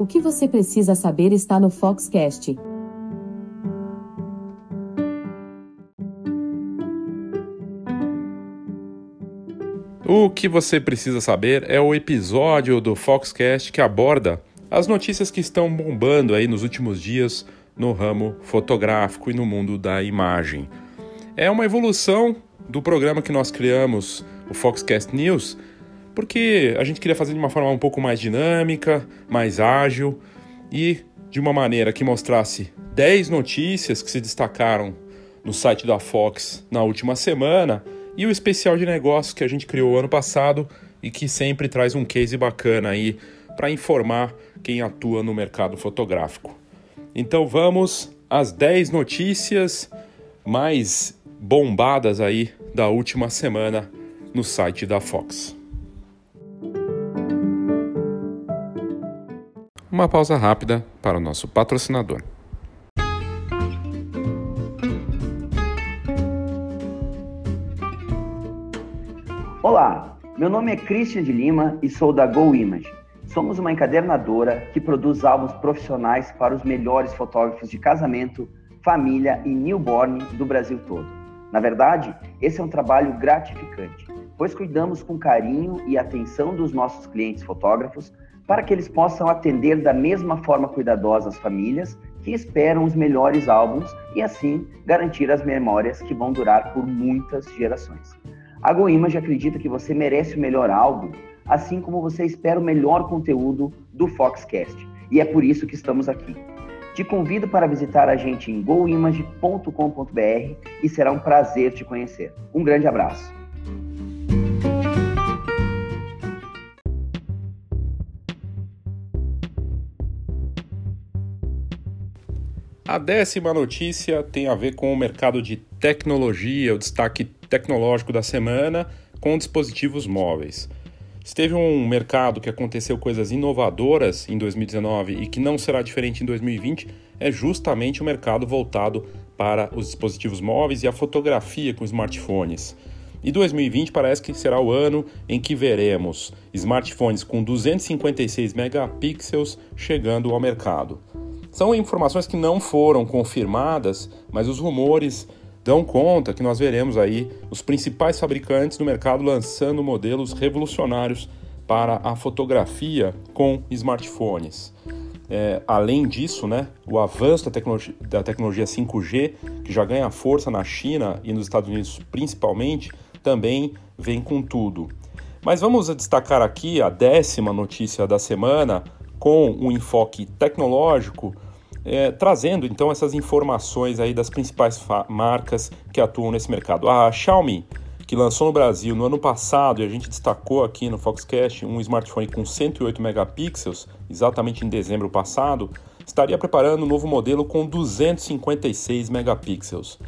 O que você precisa saber está no Foxcast. O que você precisa saber é o episódio do Foxcast que aborda as notícias que estão bombando aí nos últimos dias no ramo fotográfico e no mundo da imagem. É uma evolução do programa que nós criamos, o Foxcast News, porque a gente queria fazer de uma forma um pouco mais dinâmica, mais ágil e de uma maneira que mostrasse 10 notícias que se destacaram no site da Fox na última semana e o especial de negócios que a gente criou ano passado e que sempre traz um case bacana aí para informar quem atua no mercado fotográfico. Então vamos às 10 notícias mais bombadas aí da última semana no site da Fox. Uma pausa rápida para o nosso patrocinador. Olá, meu nome é Christian de Lima e sou da Go Image. Somos uma encadernadora que produz álbuns profissionais para os melhores fotógrafos de casamento, família e newborn do Brasil todo. Na verdade, esse é um trabalho gratificante, pois cuidamos com carinho e atenção dos nossos clientes fotógrafos para que eles possam atender da mesma forma cuidadosa as famílias que esperam os melhores álbuns e assim garantir as memórias que vão durar por muitas gerações. A GoImage acredita que você merece o melhor álbum, assim como você espera o melhor conteúdo do Foxcast. E é por isso que estamos aqui. Te convido para visitar a gente em goimage.com.br e será um prazer te conhecer. Um grande abraço. A décima notícia tem a ver com o mercado de tecnologia, o destaque tecnológico da semana com dispositivos móveis. Se teve um mercado que aconteceu coisas inovadoras em 2019 e que não será diferente em 2020, é justamente o mercado voltado para os dispositivos móveis e a fotografia com smartphones. E 2020 parece que será o ano em que veremos smartphones com 256 megapixels chegando ao mercado. São informações que não foram confirmadas, mas os rumores dão conta que nós veremos aí os principais fabricantes do mercado lançando modelos revolucionários para a fotografia com smartphones. É, além disso, né, o avanço da tecnologia, da tecnologia 5G, que já ganha força na China e nos Estados Unidos principalmente, também vem com tudo. Mas vamos destacar aqui a décima notícia da semana, com um enfoque tecnológico, é, trazendo então essas informações aí das principais marcas que atuam nesse mercado. A Xiaomi, que lançou no Brasil no ano passado, e a gente destacou aqui no Foxcast, um smartphone com 108 megapixels, exatamente em dezembro passado, estaria preparando um novo modelo com 256 megapixels.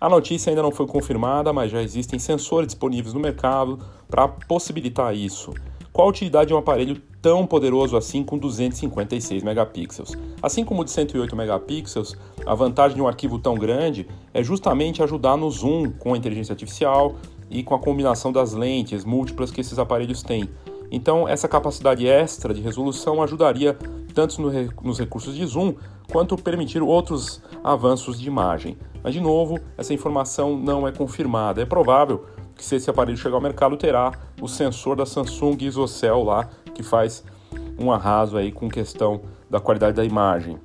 A notícia ainda não foi confirmada, mas já existem sensores disponíveis no mercado para possibilitar isso. Qual a utilidade de um aparelho tão poderoso assim com 256 megapixels? Assim como o de 108 megapixels, a vantagem de um arquivo tão grande é justamente ajudar no zoom com a inteligência artificial e com a combinação das lentes múltiplas que esses aparelhos têm. Então, essa capacidade extra de resolução ajudaria tanto nos recursos de zoom quanto permitir outros avanços de imagem. Mas, de novo, essa informação não é confirmada. É provável que se esse aparelho chegar ao mercado terá o sensor da Samsung ISOCELL lá, que faz um arraso aí com questão da qualidade da imagem.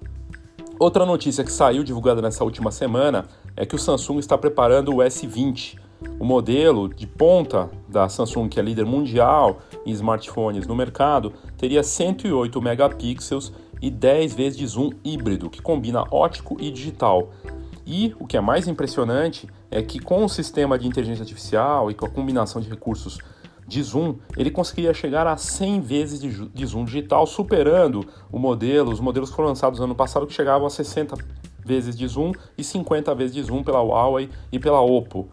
Outra notícia que saiu divulgada nessa última semana é que o Samsung está preparando o S20, o modelo de ponta da Samsung, que é líder mundial em smartphones no mercado, teria 108 megapixels e 10 vezes de zoom híbrido, que combina ótico e digital. E o que é mais impressionante é que com o sistema de inteligência artificial e com a combinação de recursos de zoom, ele conseguiria chegar a 100 vezes de, zoom digital, superando o modelo, os modelos que foram lançados no ano passado que chegavam a 60 vezes de zoom e 50 vezes de zoom pela Huawei e pela Oppo.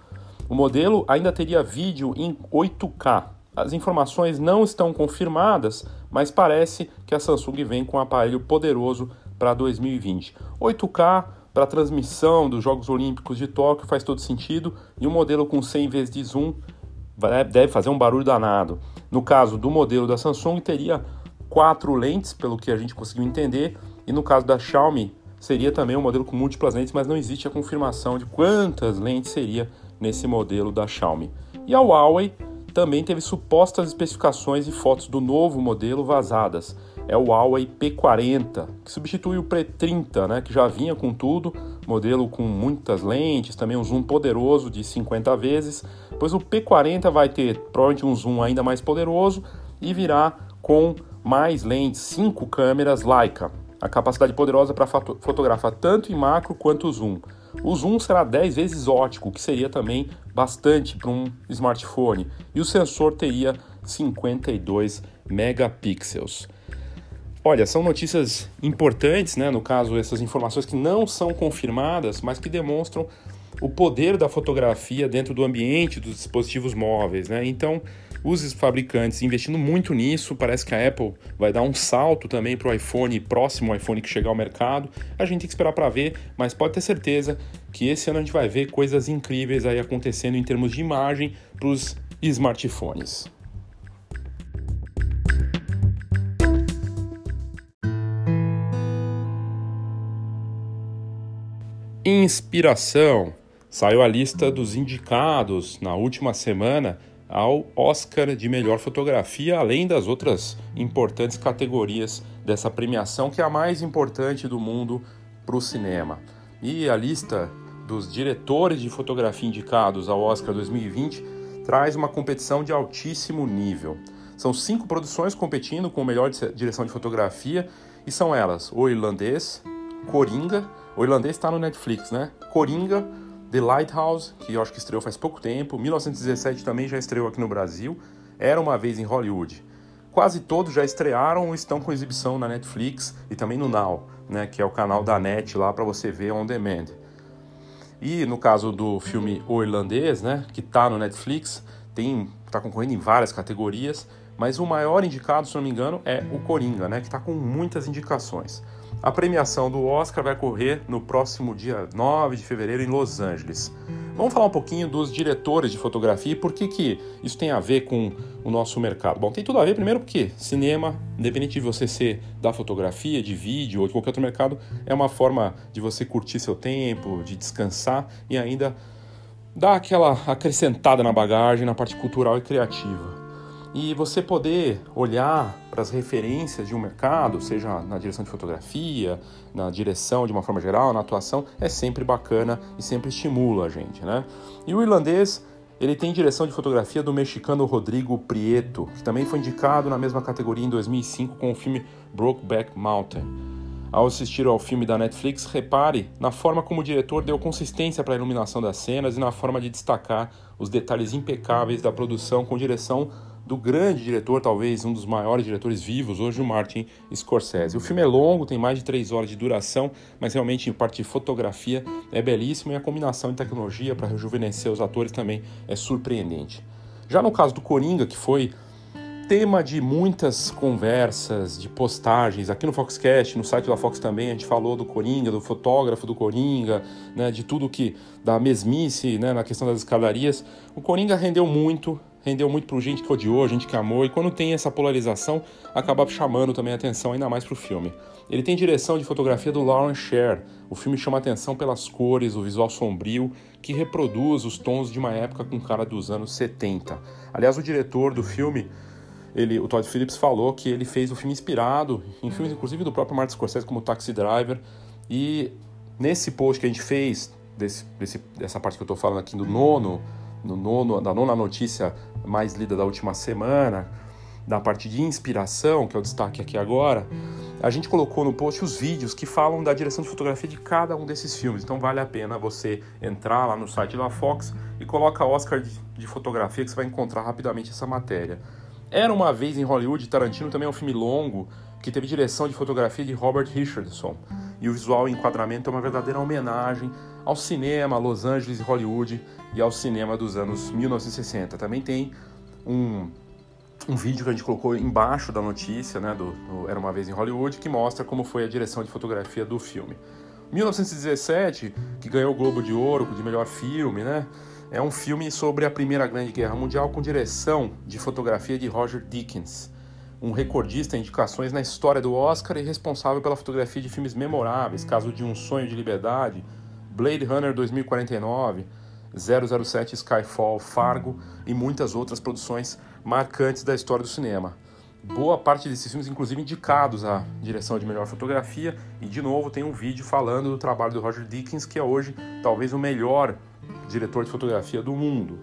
O modelo ainda teria vídeo em 8K. As informações não estão confirmadas, mas parece que a Samsung vem com um aparelho poderoso para 2020. 8K para transmissão dos Jogos Olímpicos de Tóquio faz todo sentido e um modelo com 100 vezes de zoom deve fazer um barulho danado. No caso do modelo da Samsung, teria quatro lentes, pelo que a gente conseguiu entender, e no caso da Xiaomi seria também um modelo com múltiplas lentes, mas não existe a confirmação de quantas lentes seria nesse modelo da Xiaomi. E a Huawei também teve supostas especificações e fotos do novo modelo vazadas. É o Huawei P40, que substitui o P30, né, que já vinha com tudo, modelo com muitas lentes, também um zoom poderoso de 50 vezes, pois o P40 vai ter provavelmente um zoom ainda mais poderoso e virá com mais lentes, cinco câmeras Leica, a capacidade poderosa para fotografar tanto em macro quanto zoom. O zoom será 10 vezes ótico, que seria também bastante para um smartphone, e o sensor teria 52 megapixels. Olha, são notícias importantes, né? No caso, essas informações que não são confirmadas, mas que demonstram o poder da fotografia dentro do ambiente dos dispositivos móveis, né? Então, os fabricantes investindo muito nisso. Parece que a Apple vai dar um salto também para o iPhone, próximo iPhone que chegar ao mercado. A gente tem que esperar para ver, mas pode ter certeza que esse ano a gente vai ver coisas incríveis aí acontecendo em termos de imagem para os smartphones. Inspiração. Saiu a lista dos indicados na última semana ao Oscar de melhor fotografia, além das outras importantes categorias dessa premiação, que é a mais importante do mundo para o cinema. E a lista dos diretores de fotografia indicados ao Oscar 2020 traz uma competição de altíssimo nível. São cinco produções competindo com melhor direção de fotografia e são elas: O Irlandês, Coringa, o Irlandês está no Netflix, né? Coringa, The Lighthouse, que eu acho que estreou faz pouco tempo, 1917 também já estreou aqui no Brasil, Era uma vez em Hollywood. Quase todos já estrearam ou estão com exibição na Netflix e também no Now, né, que é o canal da Net lá para você ver on demand. E no caso do filme O Irlandês, né, que está no Netflix, tem está concorrendo em várias categorias, mas o maior indicado, se não me engano, é o Coringa, né, que está com muitas indicações. A premiação do Oscar vai ocorrer no próximo dia 9 de fevereiro em Los Angeles. Vamos falar um pouquinho dos diretores de fotografia e por que, que isso tem a ver com o nosso mercado. Bom, tem tudo a ver, primeiro, porque cinema, independente de você ser da fotografia, de vídeo ou de qualquer outro mercado, é uma forma de você curtir seu tempo, de descansar e ainda dar aquela acrescentada na bagagem, na parte cultural e criativa e você poder olhar para as referências de um mercado, seja na direção de fotografia, na direção de uma forma geral, na atuação, é sempre bacana e sempre estimula a gente, né? E o irlandês, ele tem direção de fotografia do mexicano Rodrigo Prieto, que também foi indicado na mesma categoria em 2005 com o filme Brokeback Mountain. Ao assistir ao filme da Netflix, repare na forma como o diretor deu consistência para a iluminação das cenas e na forma de destacar os detalhes impecáveis da produção com direção do grande diretor, talvez um dos maiores diretores vivos hoje, o Martin Scorsese. O filme é longo, tem mais de três horas de duração, mas realmente em parte de fotografia é belíssimo e a combinação de tecnologia para rejuvenescer os atores também é surpreendente. Já no caso do Coringa, que foi tema de muitas conversas, de postagens. Aqui no Foxcast, no site da Fox também, a gente falou do Coringa, do fotógrafo do Coringa, né, de tudo que, da mesmice né, na questão das escadarias. O Coringa rendeu muito, rendeu muito para gente que odiou, gente que amou, e quando tem essa polarização, acaba chamando também a atenção ainda mais para o filme. Ele tem direção de fotografia do Lauren Sher. O filme chama atenção pelas cores, o visual sombrio, que reproduz os tons de uma época com cara dos anos 70. Aliás, o diretor do filme, ele, o Todd Phillips falou que ele fez o filme inspirado em filmes, inclusive do próprio Martin Scorsese, como Taxi Driver. E nesse post que a gente fez, desse, desse, dessa parte que eu estou falando aqui do nono no nono, da nona notícia mais lida da última semana, da parte de inspiração, que é o destaque aqui agora, a gente colocou no post os vídeos que falam da direção de fotografia de cada um desses filmes. Então vale a pena você entrar lá no site da Fox e coloca Oscar de, fotografia que você vai encontrar rapidamente essa matéria. Era uma vez em Hollywood, Tarantino também é um filme longo que teve direção de fotografia de Robert Richardson. E o visual e enquadramento é uma verdadeira homenagem ao cinema, Los Angeles e Hollywood e ao cinema dos anos 1960. Também tem um, um vídeo que a gente colocou embaixo da notícia, né, do, do, Era uma vez em Hollywood, que mostra como foi a direção de fotografia do filme. 1917, que ganhou o Globo de Ouro de melhor filme, né? É um filme sobre a Primeira Grande Guerra Mundial com direção de fotografia de Roger Dickens. um recordista em indicações na história do Oscar e responsável pela fotografia de filmes memoráveis, caso de Um Sonho de Liberdade, Blade Runner 2049, 007 Skyfall, Fargo e muitas outras produções marcantes da história do cinema. Boa parte desses filmes, inclusive, indicados à direção de melhor fotografia, e de novo tem um vídeo falando do trabalho do Roger Dickens, que é hoje talvez o melhor diretor de fotografia do mundo.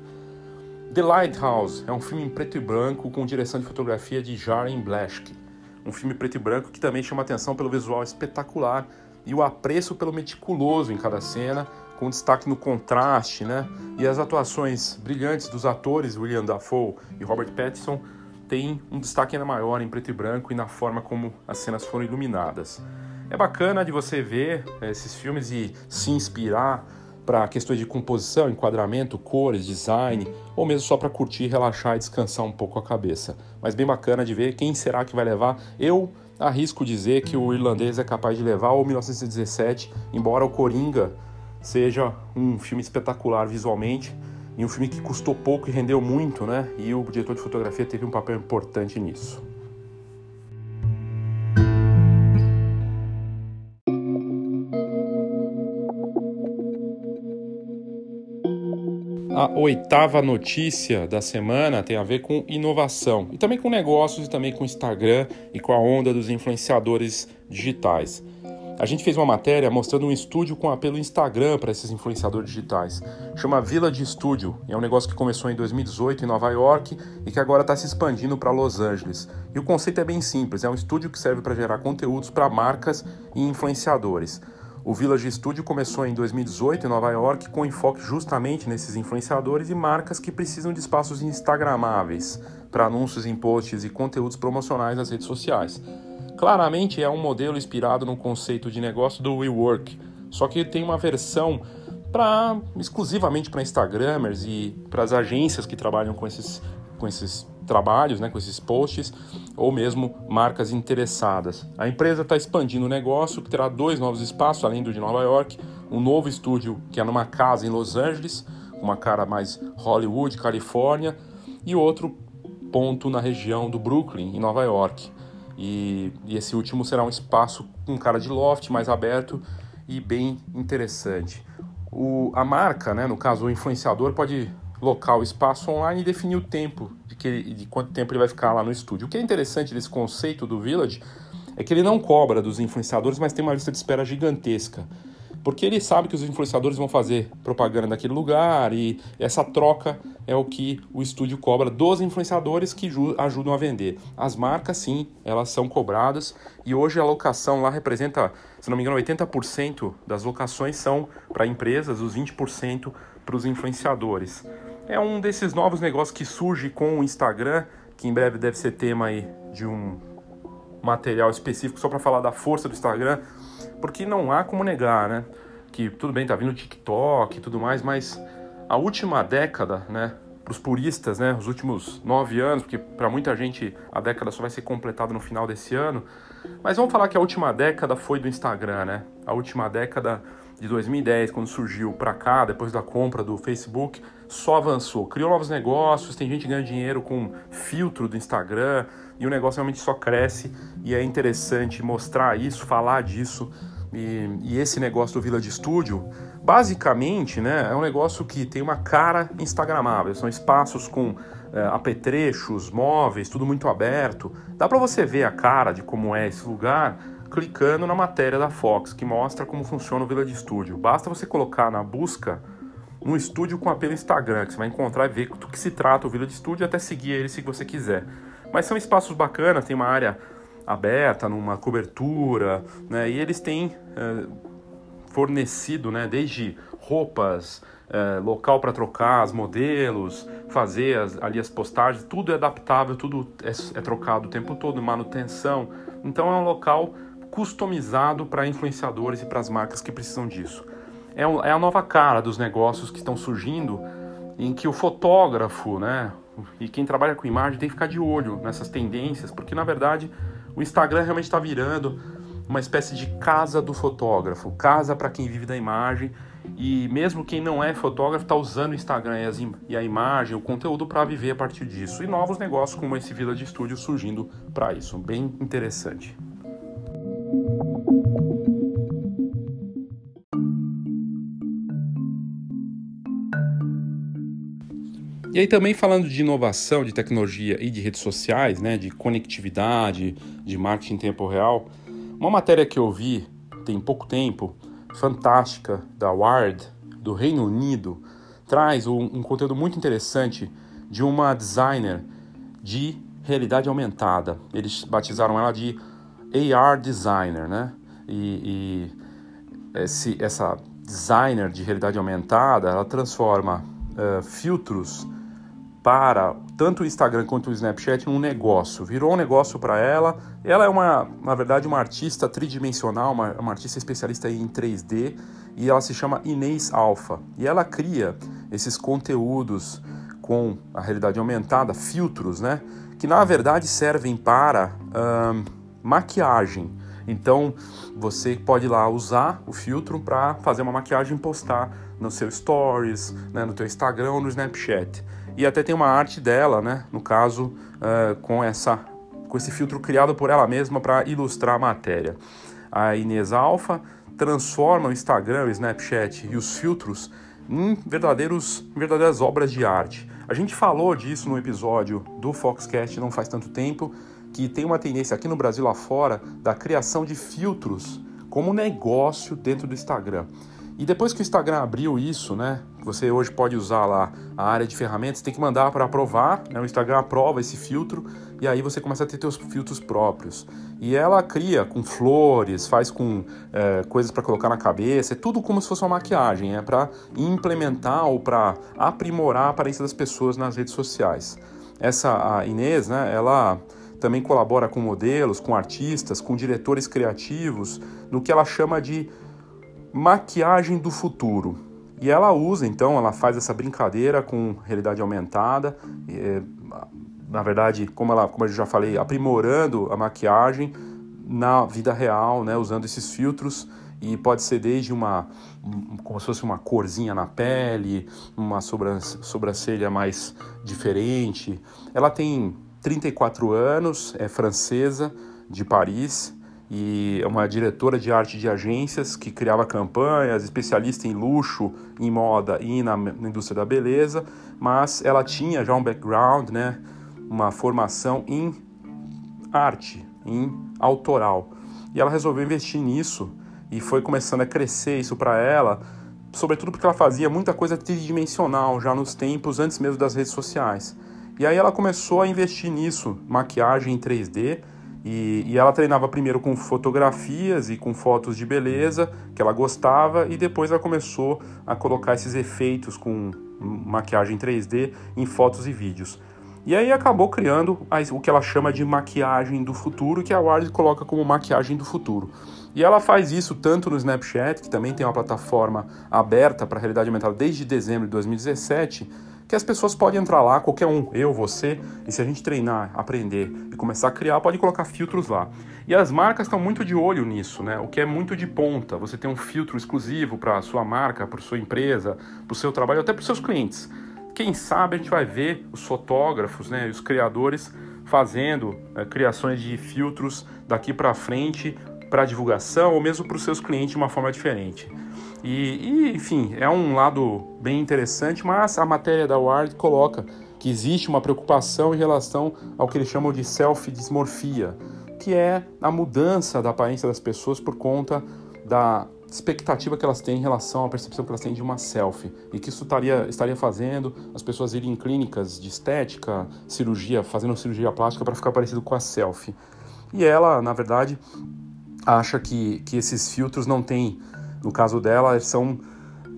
The Lighthouse é um filme em preto e branco com direção de fotografia de Jaren Blaschke. Um filme preto e branco que também chama atenção pelo visual espetacular e o apreço pelo meticuloso em cada cena, com destaque no contraste, né? E as atuações brilhantes dos atores William Dafoe e Robert Pattinson têm um destaque ainda maior em preto e branco e na forma como as cenas foram iluminadas. É bacana de você ver eh, esses filmes e se inspirar para questões de composição, enquadramento, cores, design, ou mesmo só para curtir, relaxar e descansar um pouco a cabeça. Mas bem bacana de ver quem será que vai levar. Eu arrisco dizer que o irlandês é capaz de levar o 1917, embora o Coringa seja um filme espetacular visualmente e um filme que custou pouco e rendeu muito, né? E o diretor de fotografia teve um papel importante nisso. A oitava notícia da semana tem a ver com inovação e também com negócios e também com Instagram e com a onda dos influenciadores digitais. A gente fez uma matéria mostrando um estúdio com apelo Instagram para esses influenciadores digitais. Chama Village Studio. É um negócio que começou em 2018 em Nova York e que agora está se expandindo para Los Angeles. E o conceito é bem simples: é um estúdio que serve para gerar conteúdos para marcas e influenciadores. O Village Studio começou em 2018 em Nova York com enfoque justamente nesses influenciadores e marcas que precisam de espaços instagramáveis para anúncios em posts e conteúdos promocionais nas redes sociais. Claramente é um modelo inspirado no conceito de negócio do WeWork, só que tem uma versão para exclusivamente para Instagramers e para as agências que trabalham com esses, com esses trabalhos, né, com esses posts, ou mesmo marcas interessadas. A empresa está expandindo o negócio, terá dois novos espaços, além do de Nova York, um novo estúdio que é numa casa em Los Angeles, uma cara mais Hollywood, Califórnia, e outro ponto na região do Brooklyn, em Nova York. E, e esse último será um espaço com cara de loft mais aberto e bem interessante. O, a marca, né, no caso o influenciador, pode local o espaço online e definir o tempo de, que, de quanto tempo ele vai ficar lá no estúdio. O que é interessante desse conceito do Village é que ele não cobra dos influenciadores, mas tem uma lista de espera gigantesca. Porque ele sabe que os influenciadores vão fazer propaganda naquele lugar e essa troca é o que o estúdio cobra dos influenciadores que ajudam a vender. As marcas, sim, elas são cobradas e hoje a locação lá representa, se não me engano, 80% das locações são para empresas, os 20% para os influenciadores é um desses novos negócios que surge com o Instagram, que em breve deve ser tema aí de um material específico só para falar da força do Instagram, porque não há como negar, né? Que tudo bem, tá vindo TikTok e tudo mais, mas a última década, né? Para os puristas, né? Os últimos nove anos, porque para muita gente a década só vai ser completada no final desse ano. Mas vamos falar que a última década foi do Instagram, né? A última década de 2010, quando surgiu para cá, depois da compra do Facebook, só avançou. Criou novos negócios, tem gente ganhando dinheiro com filtro do Instagram e o negócio realmente só cresce e é interessante mostrar isso, falar disso. E, e esse negócio do Village Studio, basicamente, né, é um negócio que tem uma cara instagramável. São espaços com é, apetrechos, móveis, tudo muito aberto. Dá para você ver a cara de como é esse lugar clicando na matéria da Fox, que mostra como funciona o Village Studio. Basta você colocar na busca um estúdio com apelo Instagram, que você vai encontrar e ver do que se trata o Village Studio e até seguir ele se você quiser. Mas são espaços bacanas, tem uma área aberta, numa cobertura, né? E eles têm é, fornecido, né, desde roupas, é, local para trocar os modelos, fazer as, ali as postagens, tudo é adaptável, tudo é, é trocado o tempo todo, manutenção. Então é um local customizado para influenciadores e para as marcas que precisam disso. É, um, é a nova cara dos negócios que estão surgindo, em que o fotógrafo, né, e quem trabalha com imagem tem que ficar de olho nessas tendências, porque na verdade o Instagram realmente está virando uma espécie de casa do fotógrafo, casa para quem vive da imagem, e mesmo quem não é fotógrafo está usando o Instagram e, a imagem, o conteúdo para viver a partir disso. E novos negócios como esse Vila de Estúdio surgindo para isso. Bem interessante. E aí também falando de inovação, de tecnologia e de redes sociais, né, de conectividade, de marketing em tempo real, uma matéria que eu vi tem pouco tempo, fantástica, da Wired, do Reino Unido, traz um, um conteúdo muito interessante de uma designer de realidade aumentada. Eles batizaram ela de AR designer, né? E, e esse, essa designer de realidade aumentada, ela transforma uh, filtros para tanto o Instagram quanto o Snapchat num negócio. Virou um negócio para ela. Ela é uma, na verdade, uma artista tridimensional, uma, uma artista especialista em 3D e ela se chama Inês Alfa. E ela cria esses conteúdos com a realidade aumentada, filtros, né? Que na verdade servem para hum, maquiagem. Então você pode lá usar o filtro para fazer uma maquiagem e postar no seu Stories, né, no teu Instagram no Snapchat. E até tem uma arte dela, né? No caso, uh, com essa com esse filtro criado por ela mesma para ilustrar a matéria. A Inês Alfa transforma o Instagram, o Snapchat e os filtros em verdadeiros, verdadeiras obras de arte. A gente falou disso no episódio do Foxcast não faz tanto tempo, que tem uma tendência aqui no Brasil lá fora da criação de filtros como negócio dentro do Instagram. E depois que o Instagram abriu isso, né, você hoje pode usar lá a área de ferramentas, tem que mandar para aprovar, né, o Instagram aprova esse filtro e aí você começa a ter seus filtros próprios. E ela cria com flores, faz com é, coisas para colocar na cabeça, é tudo como se fosse uma maquiagem, é para implementar ou para aprimorar a aparência das pessoas nas redes sociais. Essa a Inês, né, ela também colabora com modelos, com artistas, com diretores criativos, no que ela chama de maquiagem do futuro. E ela usa, então, ela faz essa brincadeira com realidade aumentada, e, na verdade, como, ela, como eu já falei, aprimorando a maquiagem na vida real, né, usando esses filtros e pode ser desde uma como se fosse uma corzinha na pele, uma sobrancelha mais diferente. Ela tem 34 anos, é francesa, de Paris, e é uma diretora de arte de agências que criava campanhas, especialista em luxo, em moda e na, na indústria da beleza, mas ela tinha já um background, né, uma formação em arte, em autoral. E ela resolveu investir nisso e foi começando a crescer isso para ela, sobretudo porque ela fazia muita coisa tridimensional já nos tempos antes mesmo das redes sociais. E aí ela começou a investir nisso, maquiagem em 3D, e, e, ela treinava primeiro com fotografias e com fotos de beleza que ela gostava, e depois ela começou a colocar esses efeitos com maquiagem 3D em fotos e vídeos. E aí acabou criando o que ela chama de maquiagem do futuro, que a Ward coloca como maquiagem do futuro. E ela faz isso tanto no Snapchat, que também tem uma plataforma aberta para realidade aumentada desde dezembro de 2017, que as pessoas podem entrar lá, qualquer um, eu, você, e se a gente treinar, aprender e começar a criar, pode colocar filtros lá. E as marcas estão muito de olho nisso, né? O que é muito de ponta. Você tem um filtro exclusivo para a sua marca, para sua empresa, para o seu trabalho, até para os seus clientes. Quem sabe a gente vai ver os fotógrafos, né, os criadores fazendo é, criações de filtros daqui para frente para divulgação ou mesmo para os seus clientes de uma forma diferente. E, e, enfim, é um lado bem interessante, mas a matéria da Ward coloca que existe uma preocupação em relação ao que eles chamam de self-dismorfia, que é a mudança da aparência das pessoas por conta da expectativa que elas têm em relação à percepção que elas têm de uma selfie e que isso estaria, estaria fazendo as pessoas irem em clínicas de estética, cirurgia, fazendo cirurgia plástica para ficar parecido com a selfie. E ela, na verdade, acha que, que esses filtros não têm no caso dela, são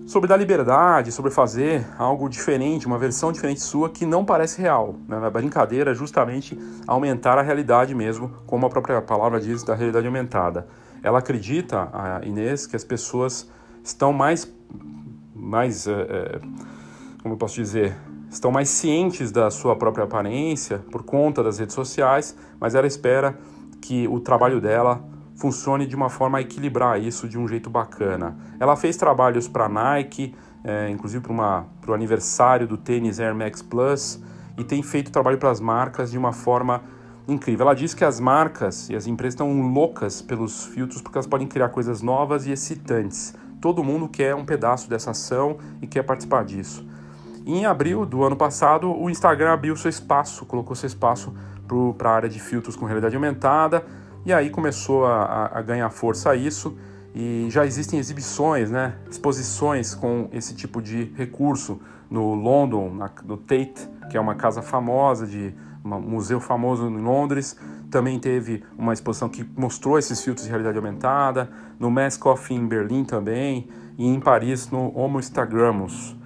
sobre dar liberdade, sobre fazer algo diferente, uma versão diferente sua que não parece real. Né? A brincadeira é justamente aumentar a realidade mesmo, como a própria palavra diz, da realidade aumentada. Ela acredita, a Inês, que as pessoas estão mais, mais é, como eu posso dizer, estão mais cientes da sua própria aparência por conta das redes sociais, mas ela espera que o trabalho dela funcione de uma forma a equilibrar isso de um jeito bacana. Ela fez trabalhos para Nike, é, inclusive para o aniversário do tênis Air Max Plus, e tem feito trabalho para as marcas de uma forma incrível. Ela diz que as marcas e as empresas estão loucas pelos filtros porque elas podem criar coisas novas e excitantes. Todo mundo quer um pedaço dessa ação e quer participar disso. Em abril do ano passado, o Instagram abriu seu espaço, colocou seu espaço para a área de filtros com realidade aumentada, e aí começou a, a, ganhar força isso, e já existem exibições, né, exposições com esse tipo de recurso no London, na, no Tate, que é uma casa famosa, de um museu famoso em Londres. Também teve uma exposição que mostrou esses filtros de realidade aumentada, no Mass Coffee em Berlim também, e em Paris no Homo Instagramus.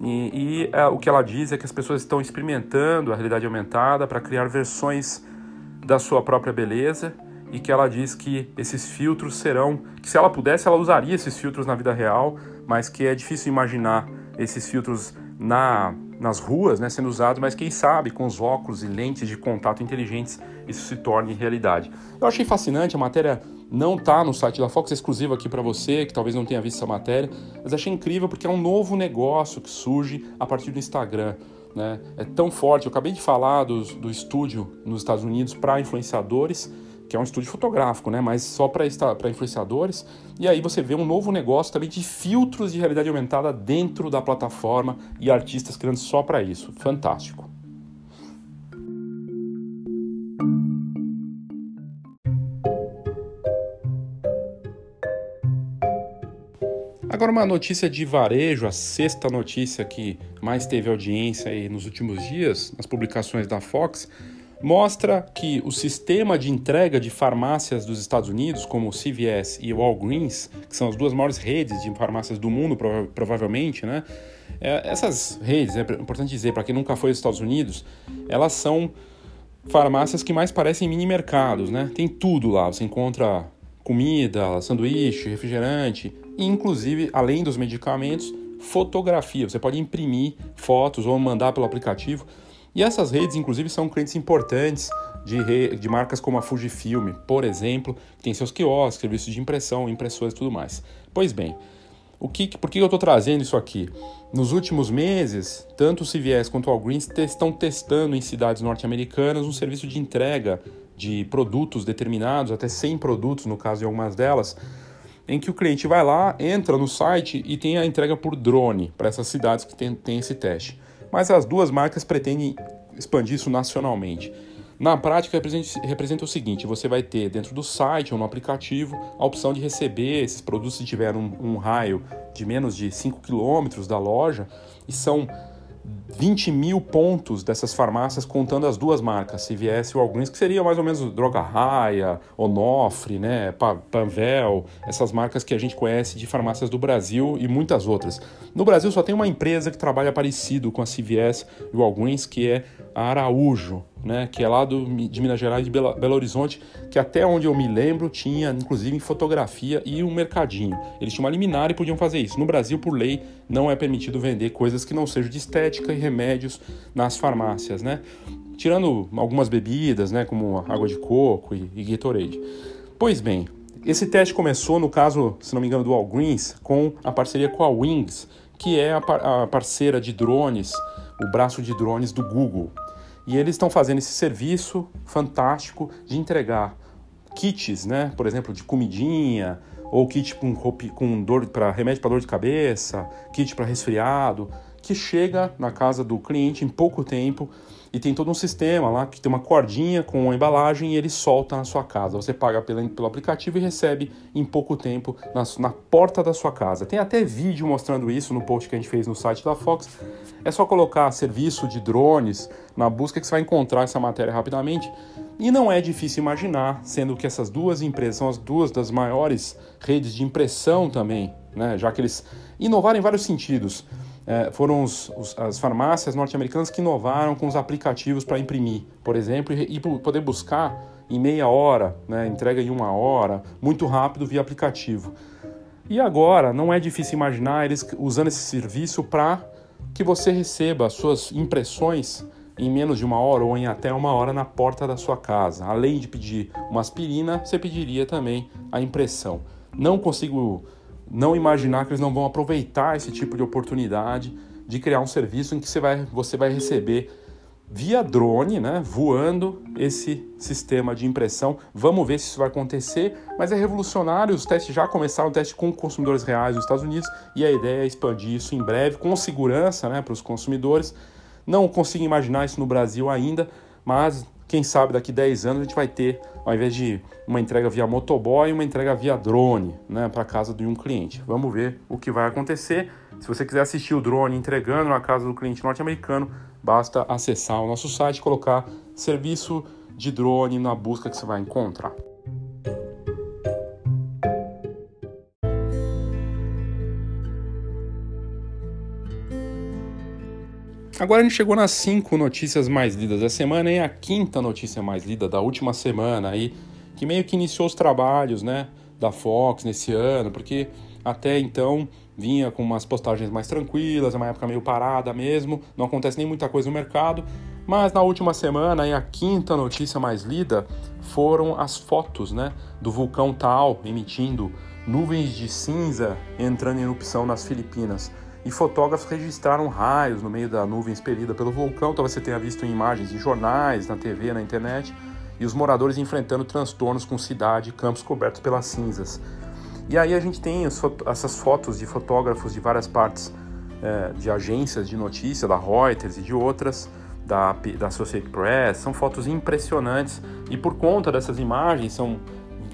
E, e é, o que ela diz é que as pessoas estão experimentando a realidade aumentada para criar versões da sua própria beleza e que ela diz que esses filtros serão, que se ela pudesse ela usaria esses filtros na vida real, mas que é difícil imaginar esses filtros na, nas ruas né, sendo usados, mas quem sabe com os óculos e lentes de contato inteligentes isso se torne realidade. Eu achei fascinante, a matéria não está no site da Fox, é exclusivo aqui para você, que talvez não tenha visto essa matéria, mas achei incrível porque é um novo negócio que surge a partir do Instagram. Né? É tão forte. Eu acabei de falar do, do estúdio nos Estados Unidos para influenciadores, que é um estúdio fotográfico, né? mas só para influenciadores. E aí você vê um novo negócio também de filtros de realidade aumentada dentro da plataforma e artistas criando só para isso. Fantástico. Agora uma notícia de varejo, a sexta notícia que mais teve audiência nos últimos dias, nas publicações da Fox, mostra que o sistema de entrega de farmácias dos Estados Unidos, como o CVS e o Walgreens, que são as duas maiores redes de farmácias do mundo, prova provavelmente, né? É, essas redes, é importante dizer, para quem nunca foi aos Estados Unidos, elas são farmácias que mais parecem mini mercados, né? Tem tudo lá, você encontra comida, sanduíche, refrigerante, inclusive, além dos medicamentos, fotografia. Você pode imprimir fotos ou mandar pelo aplicativo. E essas redes, inclusive, são clientes importantes de, re... de marcas como a Fujifilm, por exemplo, que tem seus quiosques, serviços de impressão, impressoras e tudo mais. Pois bem, o que, por que eu estou trazendo isso aqui? Nos últimos meses, tanto o CVS quanto o Walgreens estão testando em cidades norte-americanas um serviço de entrega de produtos determinados, até 100 produtos no caso de algumas delas, em que o cliente vai lá, entra no site e tem a entrega por drone para essas cidades que tem, tem esse teste. Mas as duas marcas pretendem expandir isso nacionalmente. Na prática, representa, o seguinte: você vai ter dentro do site ou no aplicativo a opção de receber esses produtos se tiver um, um raio de menos de 5 quilômetros da loja, e são 20 mil pontos dessas farmácias contando as duas marcas, CVS e Walgreens, que seria mais ou menos Droga Raia, Onofre, né, Panvel, essas marcas que a gente conhece de farmácias do Brasil e muitas outras. No Brasil só tem uma empresa que trabalha parecido com a CVS e o Walgreens, que é a Araújo, né, que é lá do, de Minas Gerais, de Belo, Belo Horizonte, que até onde eu me lembro tinha, inclusive, fotografia e um mercadinho. Eles tinham uma liminar e podiam fazer isso. No Brasil, por lei, não é permitido vender coisas que não sejam de estética e remédios nas farmácias, né? Tirando algumas bebidas, né, como água de coco e, e Gatorade. Pois bem, esse teste começou, no caso, se não me engano, do Walgreens, com a parceria com a Wings, que é a, par a parceira de drones, o braço de drones do Google. E eles estão fazendo esse serviço fantástico de entregar kits, né? Por exemplo, de comidinha, ou kit com, com dor para remédio para dor de cabeça, kit para resfriado, que chega na casa do cliente em pouco tempo e tem todo um sistema lá que tem uma cordinha com uma embalagem e ele solta na sua casa. Você paga pelo, pelo aplicativo e recebe em pouco tempo na, na porta da sua casa. Tem até vídeo mostrando isso no post que a gente fez no site da Fox. É só colocar serviço de drones na busca que você vai encontrar essa matéria rapidamente. E não é difícil imaginar, sendo que essas duas empresas são as duas das maiores redes de impressão também, né? já que eles inovaram em vários sentidos é, foram os, os, as farmácias norte-americanas que inovaram com os aplicativos para imprimir, por exemplo, e, e, poder buscar em meia hora, né, entrega em uma hora, muito rápido via aplicativo. E agora, não é difícil imaginar eles usando esse serviço para que você receba suas impressões em menos de uma hora ou em até uma hora na porta da sua casa. Além de pedir uma aspirina, você pediria também a impressão. Não consigo não imaginar que eles não vão aproveitar esse tipo de oportunidade de criar um serviço em que você vai, você vai receber via drone, né, voando esse sistema de impressão. Vamos ver se isso vai acontecer, mas é revolucionário. Os testes já começaram, testes com consumidores reais nos Estados Unidos, e a ideia é expandir isso em breve, com segurança né, para os consumidores. Não consigo imaginar isso no Brasil ainda, mas quem sabe daqui 10 anos a gente vai ter, ao invés de uma entrega via motoboy, uma entrega via drone né, para casa de um cliente. Vamos ver o que vai acontecer. Se você quiser assistir o drone entregando na casa do cliente norte-americano, basta acessar o nosso site e colocar serviço de drone na busca que você vai encontrar. Agora a gente chegou nas cinco notícias mais lidas da semana e a quinta notícia mais lida da última semana aí, que meio que iniciou os trabalhos, né, da Fox nesse ano, porque até então vinha com umas postagens mais tranquilas, uma época meio parada mesmo, não acontece nem muita coisa no mercado, mas na última semana aí a quinta notícia mais lida foram as fotos, né, do vulcão Taal emitindo nuvens de cinza entrando em erupção nas Filipinas e fotógrafos registraram raios no meio da nuvem expelida pelo vulcão, talvez você tenha visto em imagens em jornais, na TV, na internet, e os moradores enfrentando transtornos com cidade e campos cobertos pelas cinzas. E aí a gente tem essas fotos de fotógrafos de várias partes é, de agências de notícia, da Reuters e de outras, da, da Associated Press, são fotos impressionantes, e por conta dessas imagens, são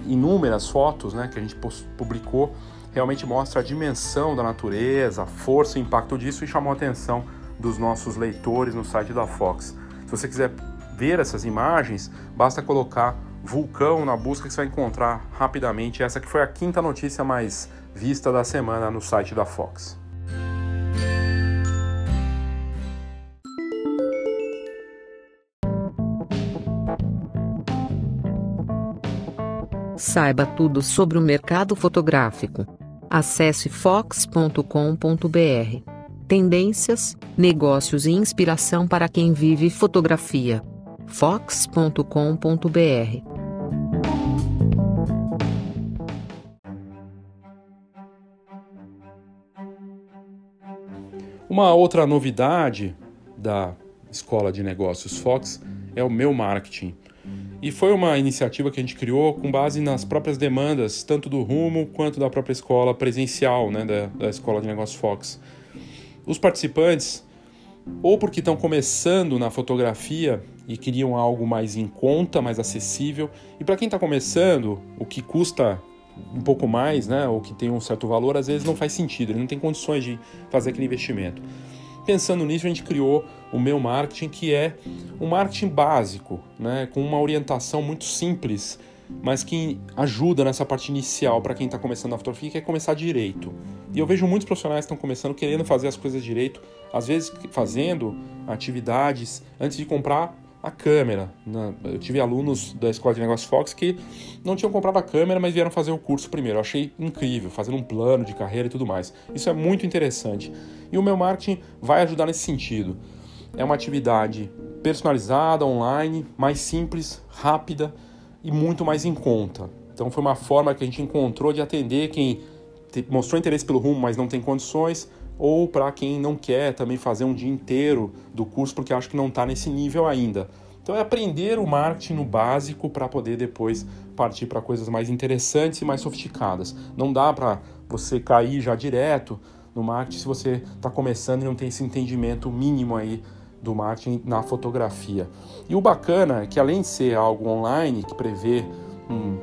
inúmeras fotos né, que a gente publicou, realmente mostra a dimensão da natureza, a força e impacto disso e chamou a atenção dos nossos leitores no site da Fox. Se você quiser ver essas imagens, basta colocar vulcão na busca que você vai encontrar rapidamente. Essa que foi a quinta notícia mais vista da semana no site da Fox. Saiba tudo sobre o mercado fotográfico. Acesse fox.com.br. Tendências, negócios e inspiração para quem vive fotografia. fox.com.br. Uma outra novidade da Escola de Negócios Fox é o meu marketing. E foi uma iniciativa que a gente criou com base nas próprias demandas, tanto do Rumo quanto da própria escola presencial, né, da, da Escola de Negócios Fox. Os participantes, ou porque estão começando na fotografia e queriam algo mais em conta, mais acessível, e para quem está começando, o que custa um pouco mais, né, ou que tem um certo valor, às vezes não faz sentido, ele não tem condições de fazer aquele investimento. Pensando nisso, a gente criou o meu marketing, que é um marketing básico, né, com uma orientação muito simples, mas que ajuda nessa parte inicial para quem está começando na fotografia, que é começar direito. E eu vejo muitos profissionais que estão começando querendo fazer as coisas direito, às vezes fazendo atividades antes de comprar a câmera. Né? Eu tive alunos da Escola de Negócios Fox que não tinham comprado a câmera, mas vieram fazer o curso primeiro. Eu achei incrível, fazendo um plano de carreira e tudo mais. Isso é muito interessante. E o meu marketing vai ajudar nesse sentido. É uma atividade personalizada, online, mais simples, rápida e muito mais em conta. Então foi uma forma que a gente encontrou de atender quem mostrou interesse pelo rumo, mas não tem condições, ou para quem não quer também fazer um dia inteiro do curso porque acha que não está nesse nível ainda. Então é aprender o marketing no básico para poder depois partir para coisas mais interessantes e mais sofisticadas. Não dá para você cair já direto no marketing se você está começando e não tem esse entendimento mínimo aí do marketing na fotografia. E o bacana é que além de ser algo online que prevê um